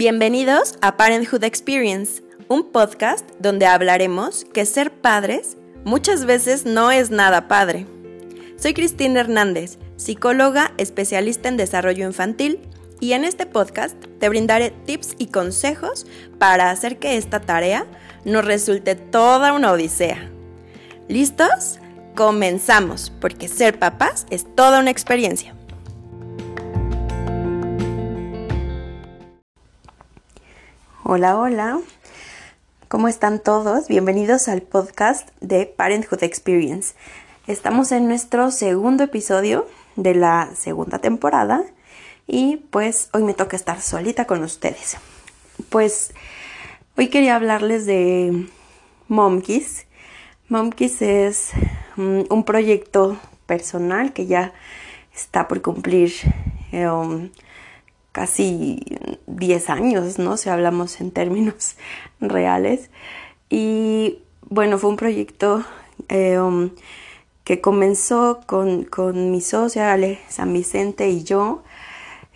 Bienvenidos a Parenthood Experience, un podcast donde hablaremos que ser padres muchas veces no es nada padre. Soy Cristina Hernández, psicóloga especialista en desarrollo infantil y en este podcast te brindaré tips y consejos para hacer que esta tarea nos resulte toda una odisea. ¿Listos? Comenzamos, porque ser papás es toda una experiencia. Hola, hola. ¿Cómo están todos? Bienvenidos al podcast de Parenthood Experience. Estamos en nuestro segundo episodio de la segunda temporada y pues hoy me toca estar solita con ustedes. Pues hoy quería hablarles de Momkiss. Momkiss es mm, un proyecto personal que ya está por cumplir um, casi 10 años, ¿no? Si hablamos en términos reales. Y bueno, fue un proyecto eh, um, que comenzó con, mi socia Ale San Vicente y yo.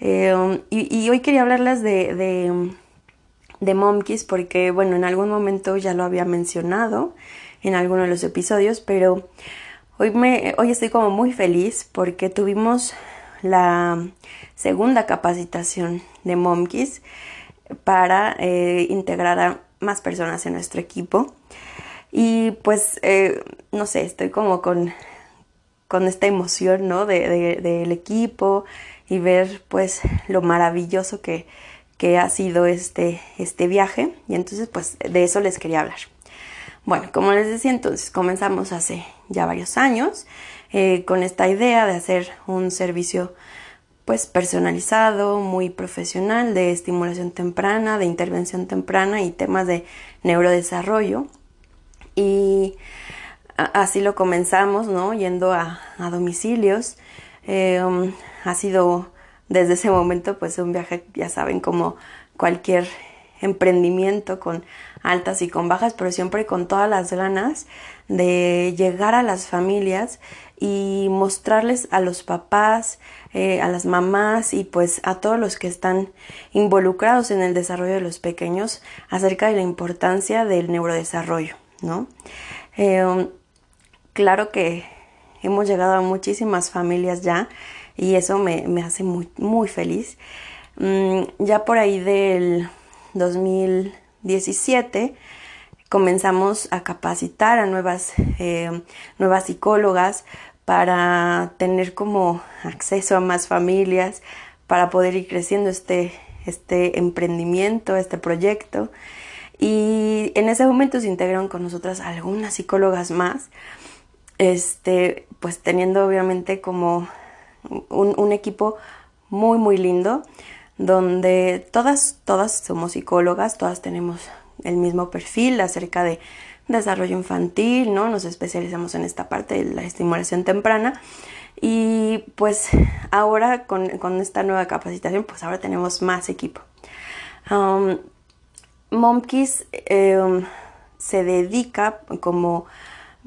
Eh, um, y, hoy quería hablarles de, de, de Momkis porque, bueno, en algún momento ya lo había mencionado en alguno de los episodios, pero hoy, me, hoy estoy como muy feliz porque tuvimos la segunda capacitación de Momkis para eh, integrar a más personas en nuestro equipo. Y pues, eh, no sé, estoy como con, con esta emoción, ¿no? Del de, equipo y ver pues lo maravilloso que, que ha sido este, este viaje. Y entonces pues de eso les quería hablar. Bueno, como les decía, entonces comenzamos hace ya varios años eh, con esta idea de hacer un servicio pues personalizado, muy profesional de estimulación temprana, de intervención temprana y temas de neurodesarrollo. Y así lo comenzamos, ¿no? Yendo a, domicilios. Eh, um, ha sido desde ese momento pues un viaje, ya saben, como cualquier emprendimiento con altas y con bajas, pero siempre con todas las ganas de llegar a las familias y mostrarles a los papás, eh, a las mamás y pues a todos los que están involucrados en el desarrollo de los pequeños acerca de la importancia del neurodesarrollo, ¿no? Um, claro que hemos llegado a muchísimas familias ya y eso me, hace muy, muy feliz. Mm, ya por ahí del 2017 comenzamos a capacitar a nuevas, eh, nuevas psicólogas para tener como acceso a más familias, para poder ir creciendo este, este emprendimiento, este proyecto. Y en ese momento se integraron con nosotras algunas psicólogas más, este, pues teniendo obviamente como un, un equipo muy, muy lindo, donde todas, todas somos psicólogas, todas tenemos el mismo perfil acerca de desarrollo infantil, ¿no? Nos especializamos en esta parte de la estimulación temprana. Y pues ahora con, esta nueva capacitación, pues ahora tenemos más equipo. Um, Momkis em, se dedica como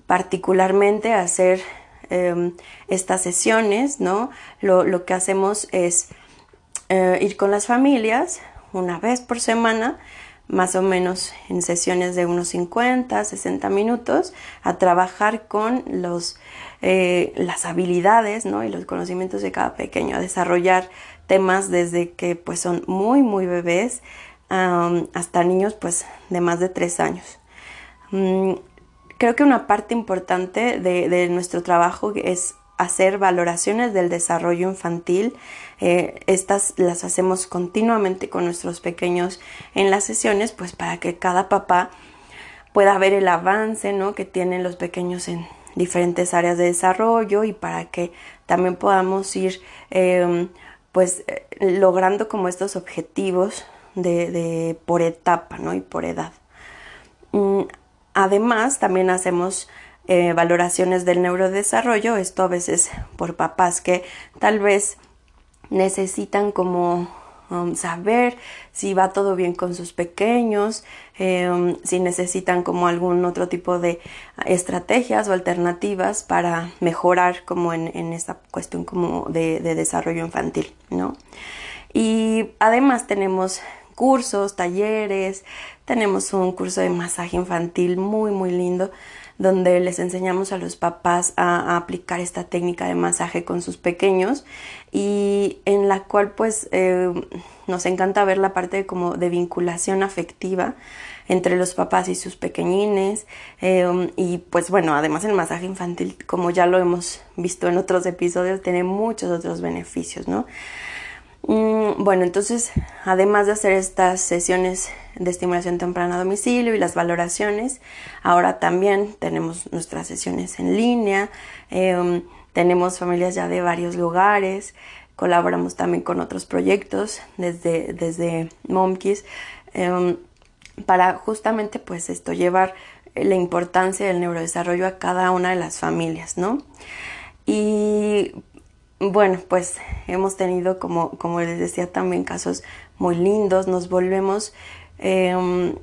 particularmente a hacer em, estas sesiones, ¿no? Lo, lo que hacemos es eh, ir con las familias una vez por semana más o menos en sesiones de unos 50, 60 minutos a trabajar con los, eh, las habilidades ¿no? y los conocimientos de cada pequeño, a desarrollar temas desde que pues son muy muy bebés hasta niños pues de más de 3 años. Mm, creo que una parte importante de, de nuestro trabajo es hacer valoraciones del desarrollo infantil. Eh, estas las hacemos continuamente con nuestros pequeños en las sesiones, pues para que cada papá pueda ver el avance ¿no? que tienen los pequeños en diferentes áreas de desarrollo y para que también podamos ir em, pues logrando como estos objetivos de, por etapa ¿no? y por edad. Mm, además, también hacemos eh, valoraciones del neurodesarrollo, esto a veces por papás que tal vez necesitan como um, saber si va todo bien con sus pequeños, um, si necesitan como algún otro tipo de estrategias o alternativas para mejorar como en, esta cuestión como de, de desarrollo infantil, ¿no? Y además tenemos cursos, talleres, tenemos un curso de masaje infantil muy muy lindo donde les enseñamos a los papás a, aplicar esta técnica de masaje con sus pequeños y en la cual pues eh, nos encanta ver la parte de, como de vinculación afectiva entre los papás y sus pequeñines eh, y pues bueno además el masaje infantil como ya lo hemos visto en otros episodios tiene muchos otros beneficios no bueno, entonces, además de hacer estas sesiones de estimulación temprana a domicilio y las valoraciones, ahora también tenemos nuestras sesiones en línea, em, tenemos familias ya de varios lugares, colaboramos también con otros proyectos desde, desde em, para justamente pues esto, llevar la importancia del neurodesarrollo a cada una de las familias, ¿no? Y bueno, pues hemos tenido, como, como les decía, también casos muy lindos. Nos volvemos, em,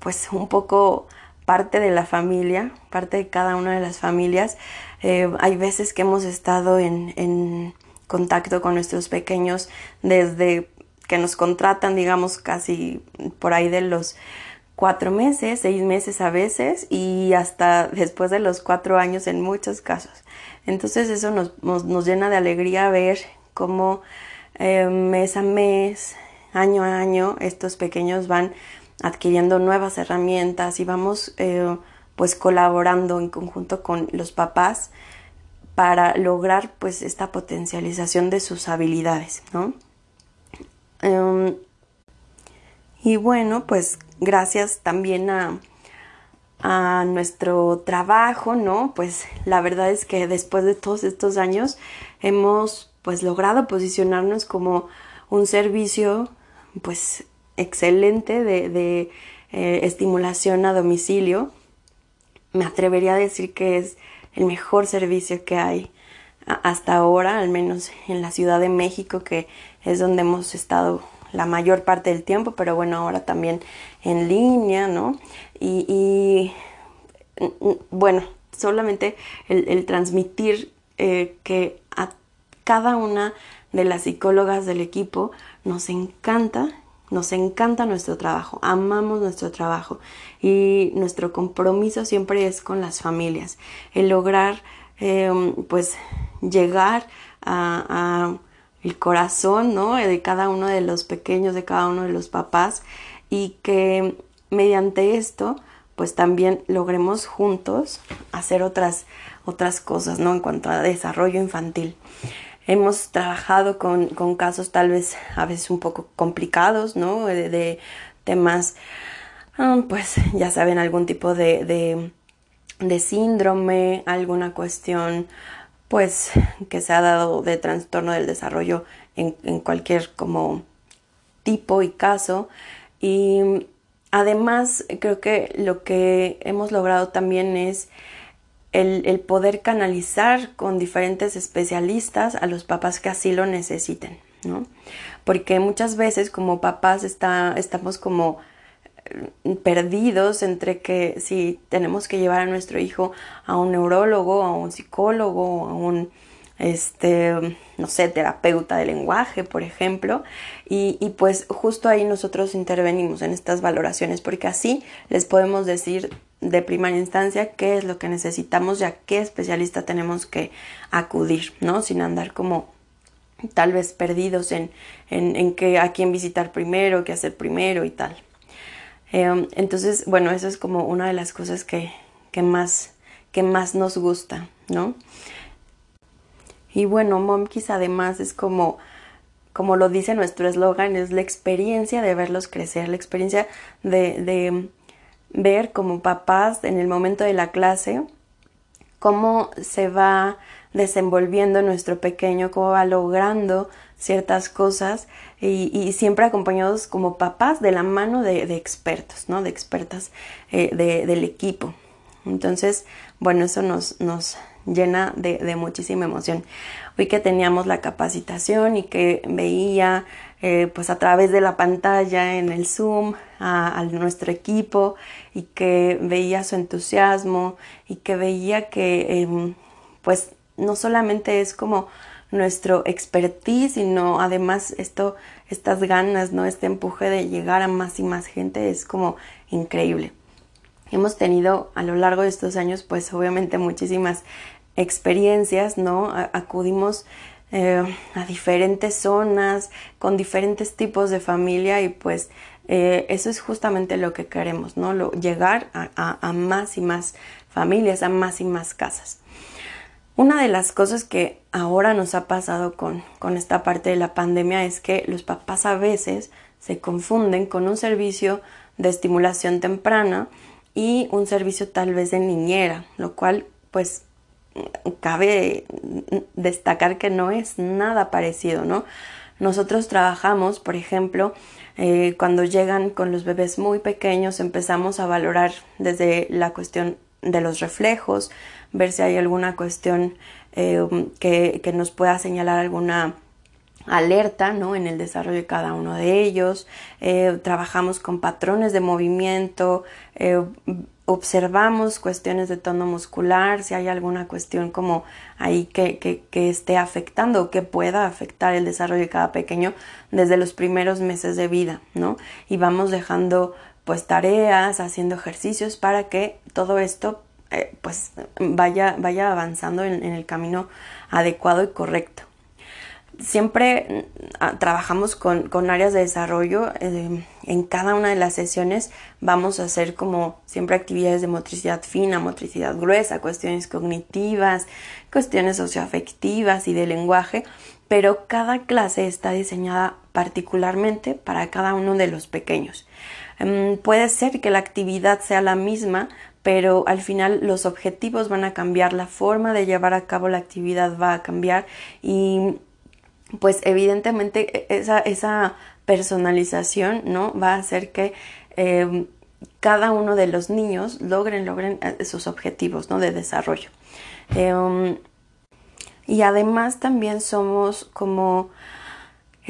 pues, un poco parte de la familia, parte de cada una de las familias. Eh, hay veces que hemos estado en, en contacto con nuestros pequeños desde que nos contratan, digamos, casi por ahí de los cuatro meses, seis meses a veces y hasta después de los cuatro años en muchos casos. Entonces eso nos, llena de alegría ver cómo eh, mes a mes, año a año, estos pequeños van adquiriendo nuevas herramientas y vamos eh, pues colaborando en conjunto con los papás para lograr pues esta potencialización de sus habilidades, ¿no? Em, y bueno, pues gracias también a, a nuestro trabajo, ¿no? Pues la verdad es que después de todos estos años hemos pues logrado posicionarnos como un servicio pues excelente de, eh, estimulación a domicilio. Me atrevería a decir que es el mejor servicio que hay hasta ahora, al menos en la Ciudad de México, que es donde hemos estado la mayor parte del tiempo, pero bueno, ahora también en línea, ¿no? Y, bueno, solamente el, transmitir eh, que a cada una de las psicólogas del equipo nos encanta, nos encanta nuestro trabajo, amamos nuestro trabajo y nuestro compromiso siempre es con las familias, el lograr em, pues llegar a el corazón, ¿no? De cada uno de los pequeños, de cada uno de los papás y que mediante esto pues también logremos juntos hacer otras, otras cosas, ¿no? En cuanto a desarrollo infantil. Hemos trabajado con, casos tal vez a veces un poco complicados, ¿no? De, temas, ah, pues ya saben, algún tipo de, de síndrome, alguna cuestión pues que se ha dado de trastorno del desarrollo en, cualquier como tipo y caso y además creo que lo que hemos logrado también es el, poder canalizar con diferentes especialistas a los papás que así lo necesiten, ¿no? Porque muchas veces como papás está, estamos como perdidos entre que si tenemos que llevar a nuestro hijo a un neurólogo, a un psicólogo, a un este, no sé, terapeuta de lenguaje, por ejemplo, y, y, pues justo ahí nosotros intervenimos en estas valoraciones, porque así les podemos decir de primera instancia qué es lo que necesitamos y a qué especialista tenemos que acudir, ¿no? Sin andar como tal vez perdidos en, en, en qué, a quién visitar primero, qué hacer primero y tal. Em, entonces, bueno, eso es como una de las cosas que, más, que más nos gusta, ¿no? Y bueno, Momkis además es como, como lo dice nuestro eslogan, es la experiencia de verlos crecer, la experiencia de, de ver como papás en el momento de la clase cómo se va desenvolviendo nuestro pequeño, cómo va logrando ciertas cosas y, siempre acompañados como papás de la mano de, expertos, ¿no? De expertas eh, del equipo. Entonces, bueno, eso nos, nos llena de, muchísima emoción. Hoy que teníamos la capacitación y que veía eh, pues a través de la pantalla en el Zoom a, nuestro equipo y que veía su entusiasmo y que veía que em, pues no solamente es como nuestro expertise, sino además esto, estas ganas, ¿no? Este empuje de llegar a más y más gente es como increíble. Hemos tenido a lo largo de estos años, pues obviamente muchísimas experiencias, ¿no? acudimos eh, a diferentes zonas, con diferentes tipos de familia y pues eh, eso es justamente lo que queremos, ¿no? Lo, llegar a, más y más familias, a más y más casas. Una de las cosas que ahora nos ha pasado con, con esta parte de la pandemia es que los papás a veces se confunden con un servicio de estimulación temprana y un servicio tal vez de niñera, lo cual pues cabe destacar que no es nada parecido, ¿no? Nosotros trabajamos, por ejemplo, eh, cuando llegan con los bebés muy pequeños, empezamos a valorar desde la cuestión de los reflejos, ver si hay alguna cuestión eh, que, que, nos pueda señalar alguna alerta ¿no? en el desarrollo de cada uno de ellos. Eh, trabajamos con patrones de movimiento, observamos cuestiones de tono muscular, si hay alguna cuestión como ahí que, que, esté afectando o que pueda afectar el desarrollo de cada pequeño desde los primeros meses de vida, ¿no? Y vamos dejando pues tareas, haciendo ejercicios para que todo esto eh, pues vaya, vaya avanzando en el camino adecuado y correcto siempre mm, trabajamos con, áreas de desarrollo. Eh, en cada una de las sesiones vamos a hacer como siempre actividades de motricidad fina, motricidad gruesa, cuestiones cognitivas, cuestiones socioafectivas y de lenguaje, pero cada clase está diseñada particularmente para cada uno de los pequeños. Em, puede ser que la actividad sea la misma, pero al final los objetivos van a cambiar, la forma de llevar a cabo la actividad va a cambiar y pues evidentemente e, esa, personalización, ¿no? Va a hacer que em, cada uno de los niños logren, logren eh, sus objetivos, ¿no? De desarrollo. Em, y además también somos como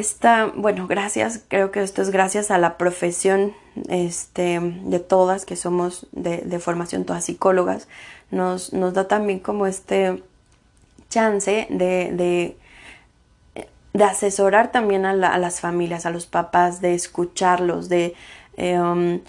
esta, bueno, gracias, creo que esto es gracias a la profesión este, de todas, que somos de, de formación todas psicólogas, nos, nos da también como este chance de, de de asesorar también a, las familias, a los papás, de escucharlos, de em,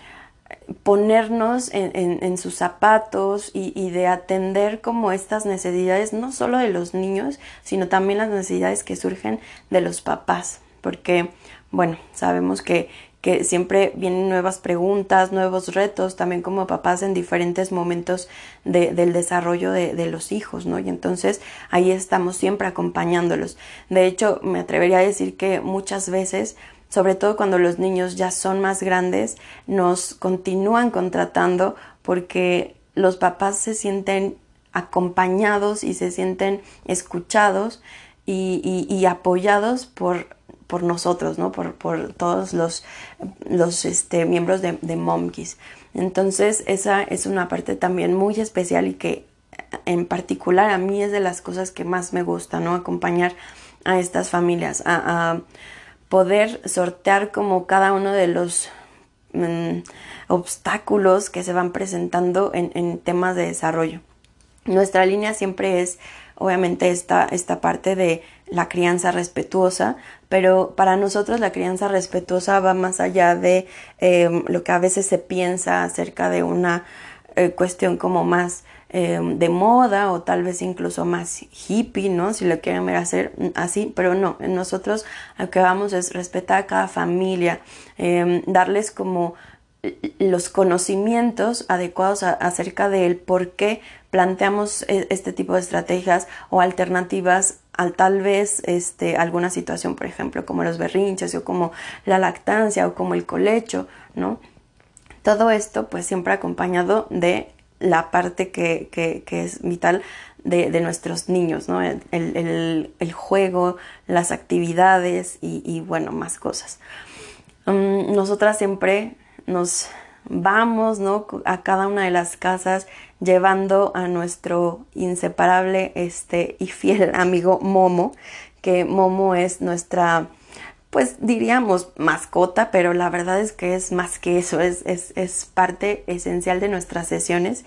ponernos en, sus zapatos y, y, de atender como estas necesidades, no solo de los niños, sino también las necesidades que surgen de los papás, porque, bueno, sabemos que que siempre vienen nuevas preguntas, nuevos retos, también como papás en diferentes momentos del desarrollo de, los hijos, ¿no? Y entonces ahí estamos siempre acompañándolos. De hecho, me atrevería a decir que muchas veces, sobre todo cuando los niños ya son más grandes, nos continúan contratando porque los papás se sienten acompañados y se sienten escuchados y apoyados por por nosotros, ¿no? Por, por todos los, los este, miembros de, de Momkis. Entonces, esa es una parte también muy especial y que en particular a mí es de las cosas que más me gusta, ¿no? Acompañar a estas familias, a, poder sortear como cada uno de los mm, obstáculos que se van presentando en, temas de desarrollo. Nuestra línea siempre es obviamente esta, esta parte de la crianza respetuosa, pero para nosotros la crianza respetuosa va más allá de em, lo que a veces se piensa acerca de una eh, cuestión como más em, de moda o tal vez incluso más hippie, ¿no? Si lo quieren ver hacer así, pero no, nosotros lo que vamos es respetar a cada familia, em, darles como los conocimientos adecuados acerca del por qué planteamos e, este tipo de estrategias o alternativas al tal vez este, alguna situación, por ejemplo, como los berrinches o como la lactancia o como el colecho, ¿no? Todo esto pues siempre acompañado de la parte que, que, es vital de, de, nuestros niños, ¿no? El, el, el, juego, las actividades y, bueno, más cosas. Um, nosotras siempre nos vamos, ¿no? A cada una de las casas llevando a nuestro inseparable este y fiel amigo Momo, que Momo es nuestra pues diríamos mascota, pero la verdad es que es más que eso, es, es, parte esencial de nuestras sesiones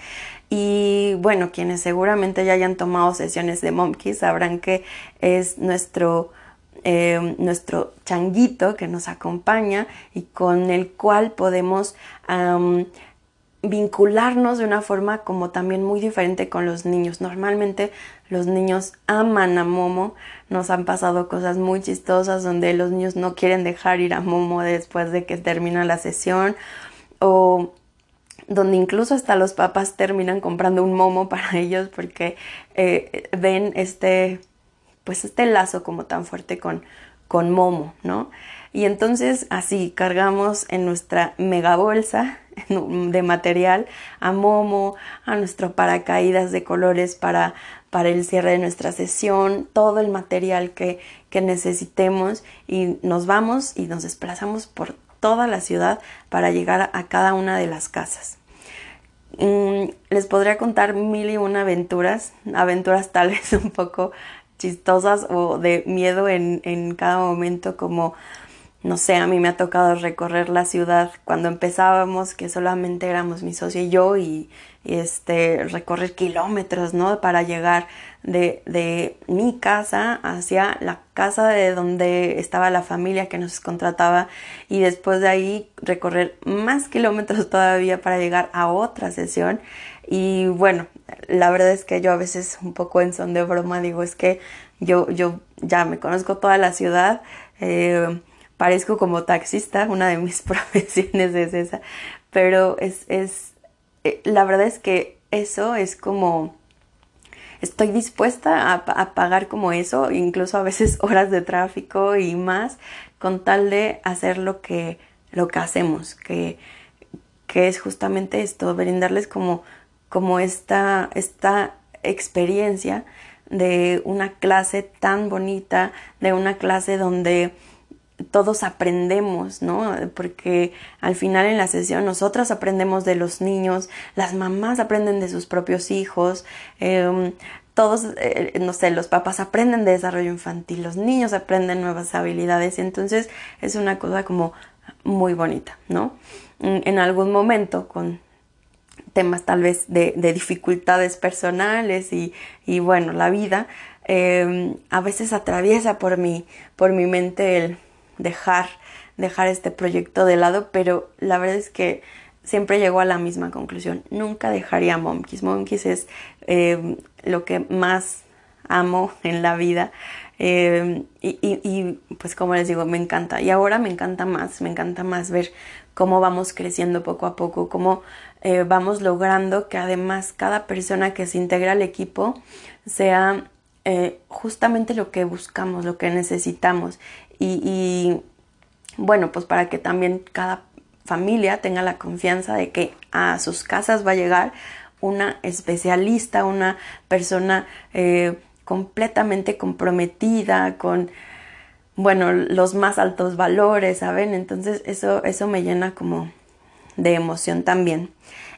Y bueno, quienes seguramente ya hayan tomado sesiones de Momkeys sabrán que es nuestro, eh, nuestro changuito que nos acompaña y con el cual podemos vincularnos de una forma como también muy diferente con los niños. Normalmente los niños aman a Momo, nos han pasado cosas muy chistosas donde los niños no quieren dejar ir a Momo después de que termina la sesión o donde incluso hasta los papás terminan comprando un momo para ellos porque eh, ven este pues este lazo como tan fuerte con, con momo, ¿no? Y entonces así cargamos en nuestra mega bolsa de material a Momo, a nuestro paracaídas de colores para, para el cierre de nuestra sesión, todo el material que, que necesitemos y nos vamos y nos desplazamos por toda la ciudad para llegar a cada una de las casas. Mm, les podría contar mil y una aventuras, aventuras tal vez un poco chistosas o de miedo en, en cada momento como no sé, a mí me ha tocado recorrer la ciudad cuando empezábamos, que solamente éramos mi socio y yo, y, este, recorrer kilómetros, ¿no? Para llegar de, de, mi casa hacia la casa de donde estaba la familia que nos contrataba, y después de ahí recorrer más kilómetros todavía para llegar a otra sesión. Y bueno, la verdad es que yo a veces un poco en son de broma digo, es que yo, yo ya me conozco toda la ciudad. Eh, parezco como taxista, una de mis profesiones es esa, pero es, es, eh, la verdad es que eso es como, estoy dispuesta a, pagar como eso, incluso a veces horas de tráfico y más, con tal de hacer lo que, lo que hacemos, que, que es justamente esto, brindarles como, como esta, esta experiencia de una clase tan bonita, de una clase donde todos aprendemos, ¿no? Porque al final en la sesión nosotras aprendemos de los niños, las mamás aprenden de sus propios hijos, em, todos, eh, no sé, los papás aprenden de desarrollo infantil, los niños aprenden nuevas habilidades, y entonces es una cosa como muy bonita, ¿no? En algún momento con temas tal vez de, dificultades personales y, y, bueno, la vida, em, a veces atraviesa por mi, por mi mente el dejar, dejar este proyecto de lado, pero la verdad es que siempre llego a la misma conclusión. Nunca dejaría Monkeys. Monkeys es eh, lo que más amo en la vida. Eh, y, pues como les digo, me encanta. Y ahora me encanta más, me encanta más ver cómo vamos creciendo poco a poco, cómo eh, vamos logrando que además cada persona que se integra al equipo sea justamente lo que buscamos, lo que necesitamos y, bueno, pues para que también cada familia tenga la confianza de que a sus casas va a llegar una especialista, una persona eh, completamente comprometida con, bueno, los más altos valores, ¿saben? Entonces eso, eso me llena como de emoción también.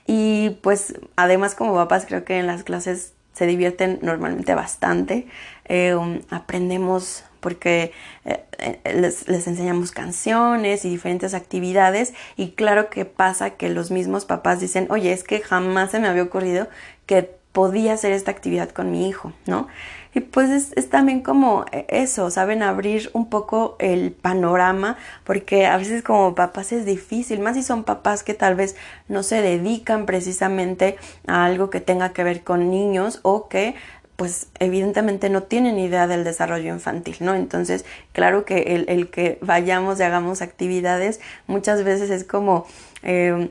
Y pues además como papás creo que en las clases se divierten normalmente bastante, eh, um, aprendemos porque eh, eh, les, enseñamos canciones y diferentes actividades y claro que pasa que los mismos papás dicen, oye, es que jamás se me había ocurrido que podía hacer esta actividad con mi hijo, ¿no? Y pues es, es, también como eso, saben abrir un poco el panorama, porque a veces como papás es difícil, más si son papás que tal vez no se dedican precisamente a algo que tenga que ver con niños o que pues evidentemente no tienen idea del desarrollo infantil, ¿no? Entonces, claro que el, que vayamos y hagamos actividades muchas veces es como, em,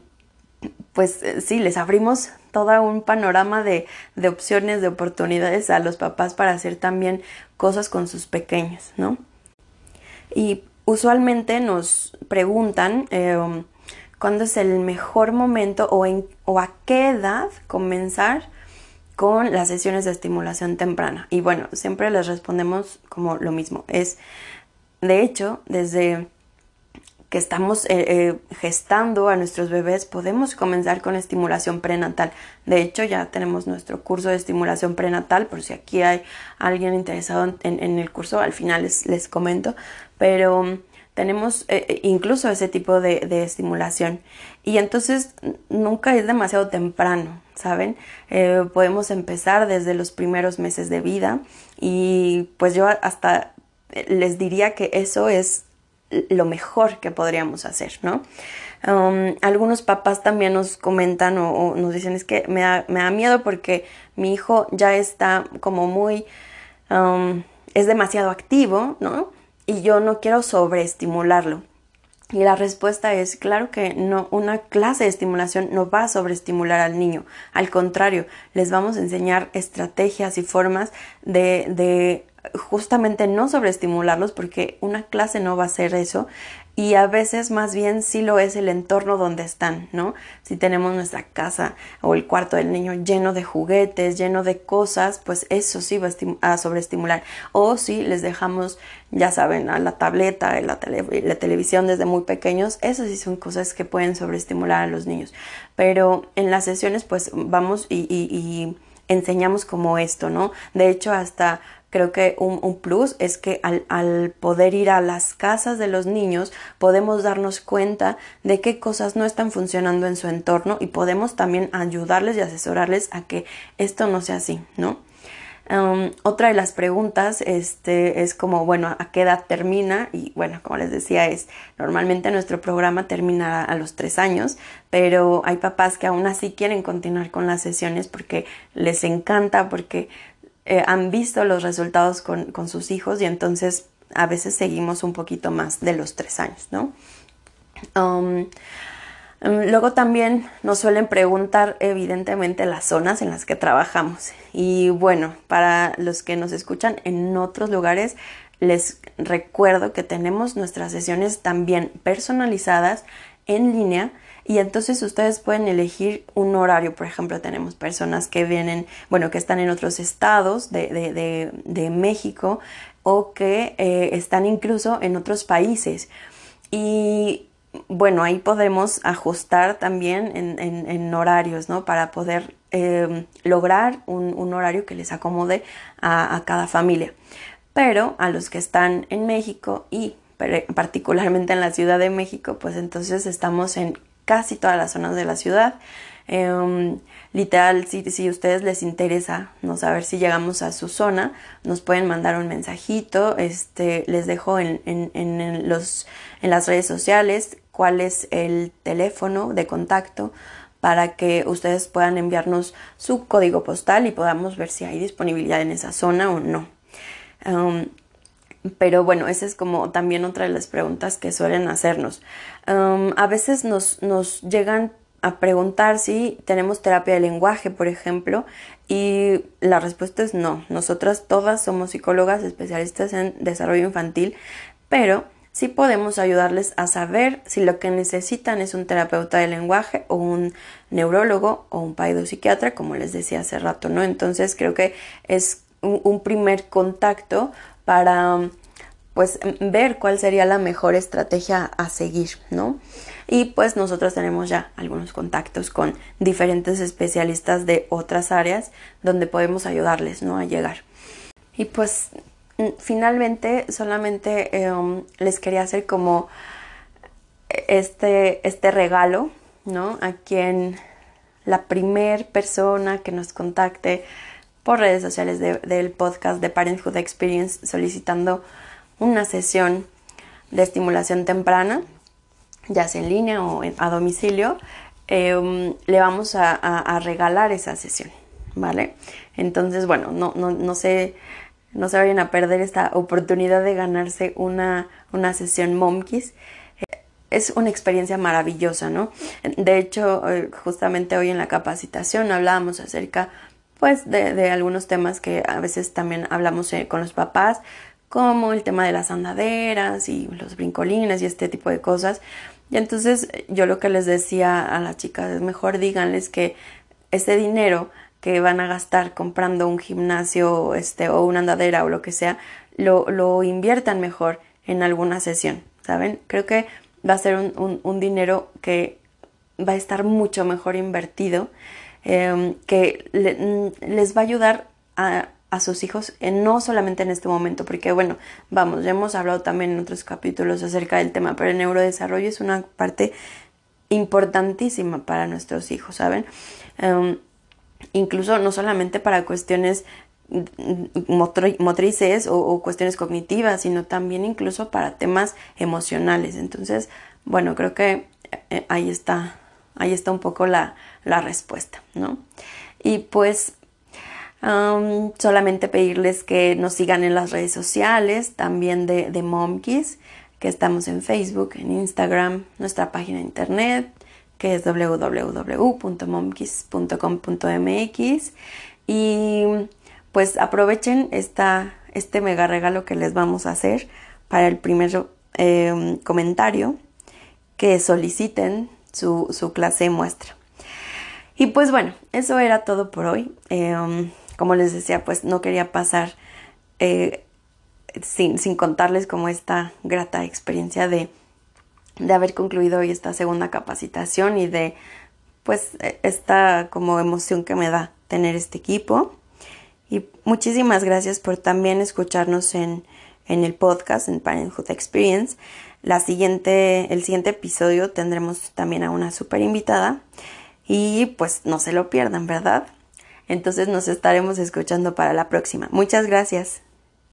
pues sí, les abrimos todo un panorama de, de, opciones, de oportunidades a los papás para hacer también cosas con sus pequeños, ¿no? Y usualmente nos preguntan em, cuándo es el mejor momento o, a qué edad comenzar con las sesiones de estimulación temprana. Y bueno, siempre les respondemos como lo mismo. Es, de hecho, desde que estamos eh, eh, gestando a nuestros bebés, podemos comenzar con estimulación prenatal. De hecho, ya tenemos nuestro curso de estimulación prenatal, por si aquí hay alguien interesado en, el curso, al final les, les comento. Pero tenemos eh, incluso ese tipo de, estimulación. Y entonces nunca es demasiado temprano, ¿saben? podemos empezar desde los primeros meses de vida y pues yo hasta les diría que eso es lo mejor que podríamos hacer, ¿no? Um, algunos papás también nos comentan o, nos dicen es que me da, me da, miedo porque mi hijo ya está como muy, um, es demasiado activo, ¿no? Y yo no quiero sobreestimularlo. Y la respuesta es, claro que no, una clase de estimulación no va a sobreestimular al niño. Al contrario, les vamos a enseñar estrategias y formas de, de justamente no sobreestimularlos porque una clase no va a ser eso y a veces más bien sí lo es el entorno donde están, ¿no? Si tenemos nuestra casa o el cuarto del niño lleno de juguetes, lleno de cosas, pues eso sí va a, sobreestimular. O si les dejamos, ya saben, a la tableta, la, la televisión desde muy pequeños, eso sí son cosas que pueden sobreestimular a los niños. Pero en las sesiones pues vamos y, y enseñamos como esto, ¿no? De hecho, hasta creo que un, plus es que al, poder ir a las casas de los niños podemos darnos cuenta de qué cosas no están funcionando en su entorno y podemos también ayudarles y asesorarles a que esto no sea así, ¿no? Um, otra de las preguntas este, es como, bueno, ¿a qué edad termina? Y bueno, como les decía, es normalmente nuestro programa termina a los tres años, pero hay papás que aún así quieren continuar con las sesiones porque les encanta, porque eh, han visto los resultados con, sus hijos y entonces a veces seguimos un poquito más de los tres años, ¿no? Um, um, luego también nos suelen preguntar evidentemente las zonas en las que trabajamos y bueno, para los que nos escuchan en otros lugares, les recuerdo que tenemos nuestras sesiones también personalizadas en línea y entonces ustedes pueden elegir un horario. Por ejemplo, tenemos personas que vienen, bueno, que están en otros estados de, de, de, México o que eh, están incluso en otros países. Y bueno, ahí podemos ajustar también en, en, horarios, ¿no? Para poder eh, lograr un, un, horario que les acomode a, a cada familia. Pero a los que están en México y particularmente en la Ciudad de México, pues entonces estamos en casi todas las zonas de la ciudad. Em, literal, si, si a ustedes les interesa no saber si llegamos a su zona, nos pueden mandar un mensajito. Este, les dejo en, en, en, los, en las redes sociales cuál es el teléfono de contacto para que ustedes puedan enviarnos su código postal y podamos ver si hay disponibilidad en esa zona o no. Em, pero bueno, esa es como también otra de las preguntas que suelen hacernos. a veces nos, nos llegan a preguntar si tenemos terapia de lenguaje, por ejemplo, y la respuesta es no. Nosotras todas somos psicólogas especialistas en desarrollo infantil, pero sí podemos ayudarles a saber si lo que necesitan es un terapeuta de lenguaje o un neurólogo o un psiquiatra, como les decía hace rato, ¿no? Entonces creo que es un primer contacto para pues ver cuál sería la mejor estrategia a seguir, ¿no? Y pues nosotros tenemos ya algunos contactos con diferentes especialistas de otras áreas donde podemos ayudarles, ¿no? A llegar. Y pues finalmente solamente em, les quería hacer como este, este regalo, ¿no? A quien la primer persona que nos contacte por redes sociales del podcast de Parenthood Experience solicitando una sesión de estimulación temprana, ya sea en línea o a domicilio, em, le vamos a, regalar esa sesión, ¿vale? Entonces, bueno, no, no, no, se, no se vayan a perder esta oportunidad de ganarse una, una sesión Momkis. Es una experiencia maravillosa, ¿no? De hecho, eh, justamente hoy en la capacitación hablábamos acerca pues de, algunos temas que a veces también hablamos eh, con los papás, como el tema de las andaderas y los brincolines y este tipo de cosas. Y entonces yo lo que les decía a las chicas es mejor díganles que ese dinero que van a gastar comprando un gimnasio este, o una andadera o lo que sea, lo, lo inviertan mejor en alguna sesión, ¿saben? Creo que va a ser un, un dinero que va a estar mucho mejor invertido Em, que les va a ayudar a, a sus hijos, no solamente en este momento, porque bueno, vamos, ya hemos hablado también en otros capítulos acerca del tema, pero el neurodesarrollo es una parte importantísima para nuestros hijos, ¿saben? Em, incluso no solamente para cuestiones motrices o, cuestiones cognitivas, sino también incluso para temas emocionales. Entonces, bueno, creo que eh, ahí está, ahí está un poco la, la respuesta, ¿no? Y pues solamente pedirles que nos sigan en las redes sociales, también de, de Momkies, que estamos en Facebook, en Instagram, nuestra página de internet, que es www.momkies.com.mx. Y pues aprovechen esta, este mega regalo que les vamos a hacer para el primer em, comentario que soliciten su, su clase muestra. Y pues bueno, eso era todo por hoy. Em, como les decía, pues no quería pasar eh, sin, contarles como esta grata experiencia de, de haber concluido hoy esta segunda capacitación y de pues e, esta como emoción que me da tener este equipo. Y muchísimas gracias por también escucharnos en, en el podcast, en Parenthood Experience. La siguiente, el siguiente episodio tendremos también a una super invitada y pues no se lo pierdan, ¿verdad? Entonces nos estaremos escuchando para la próxima. Muchas gracias.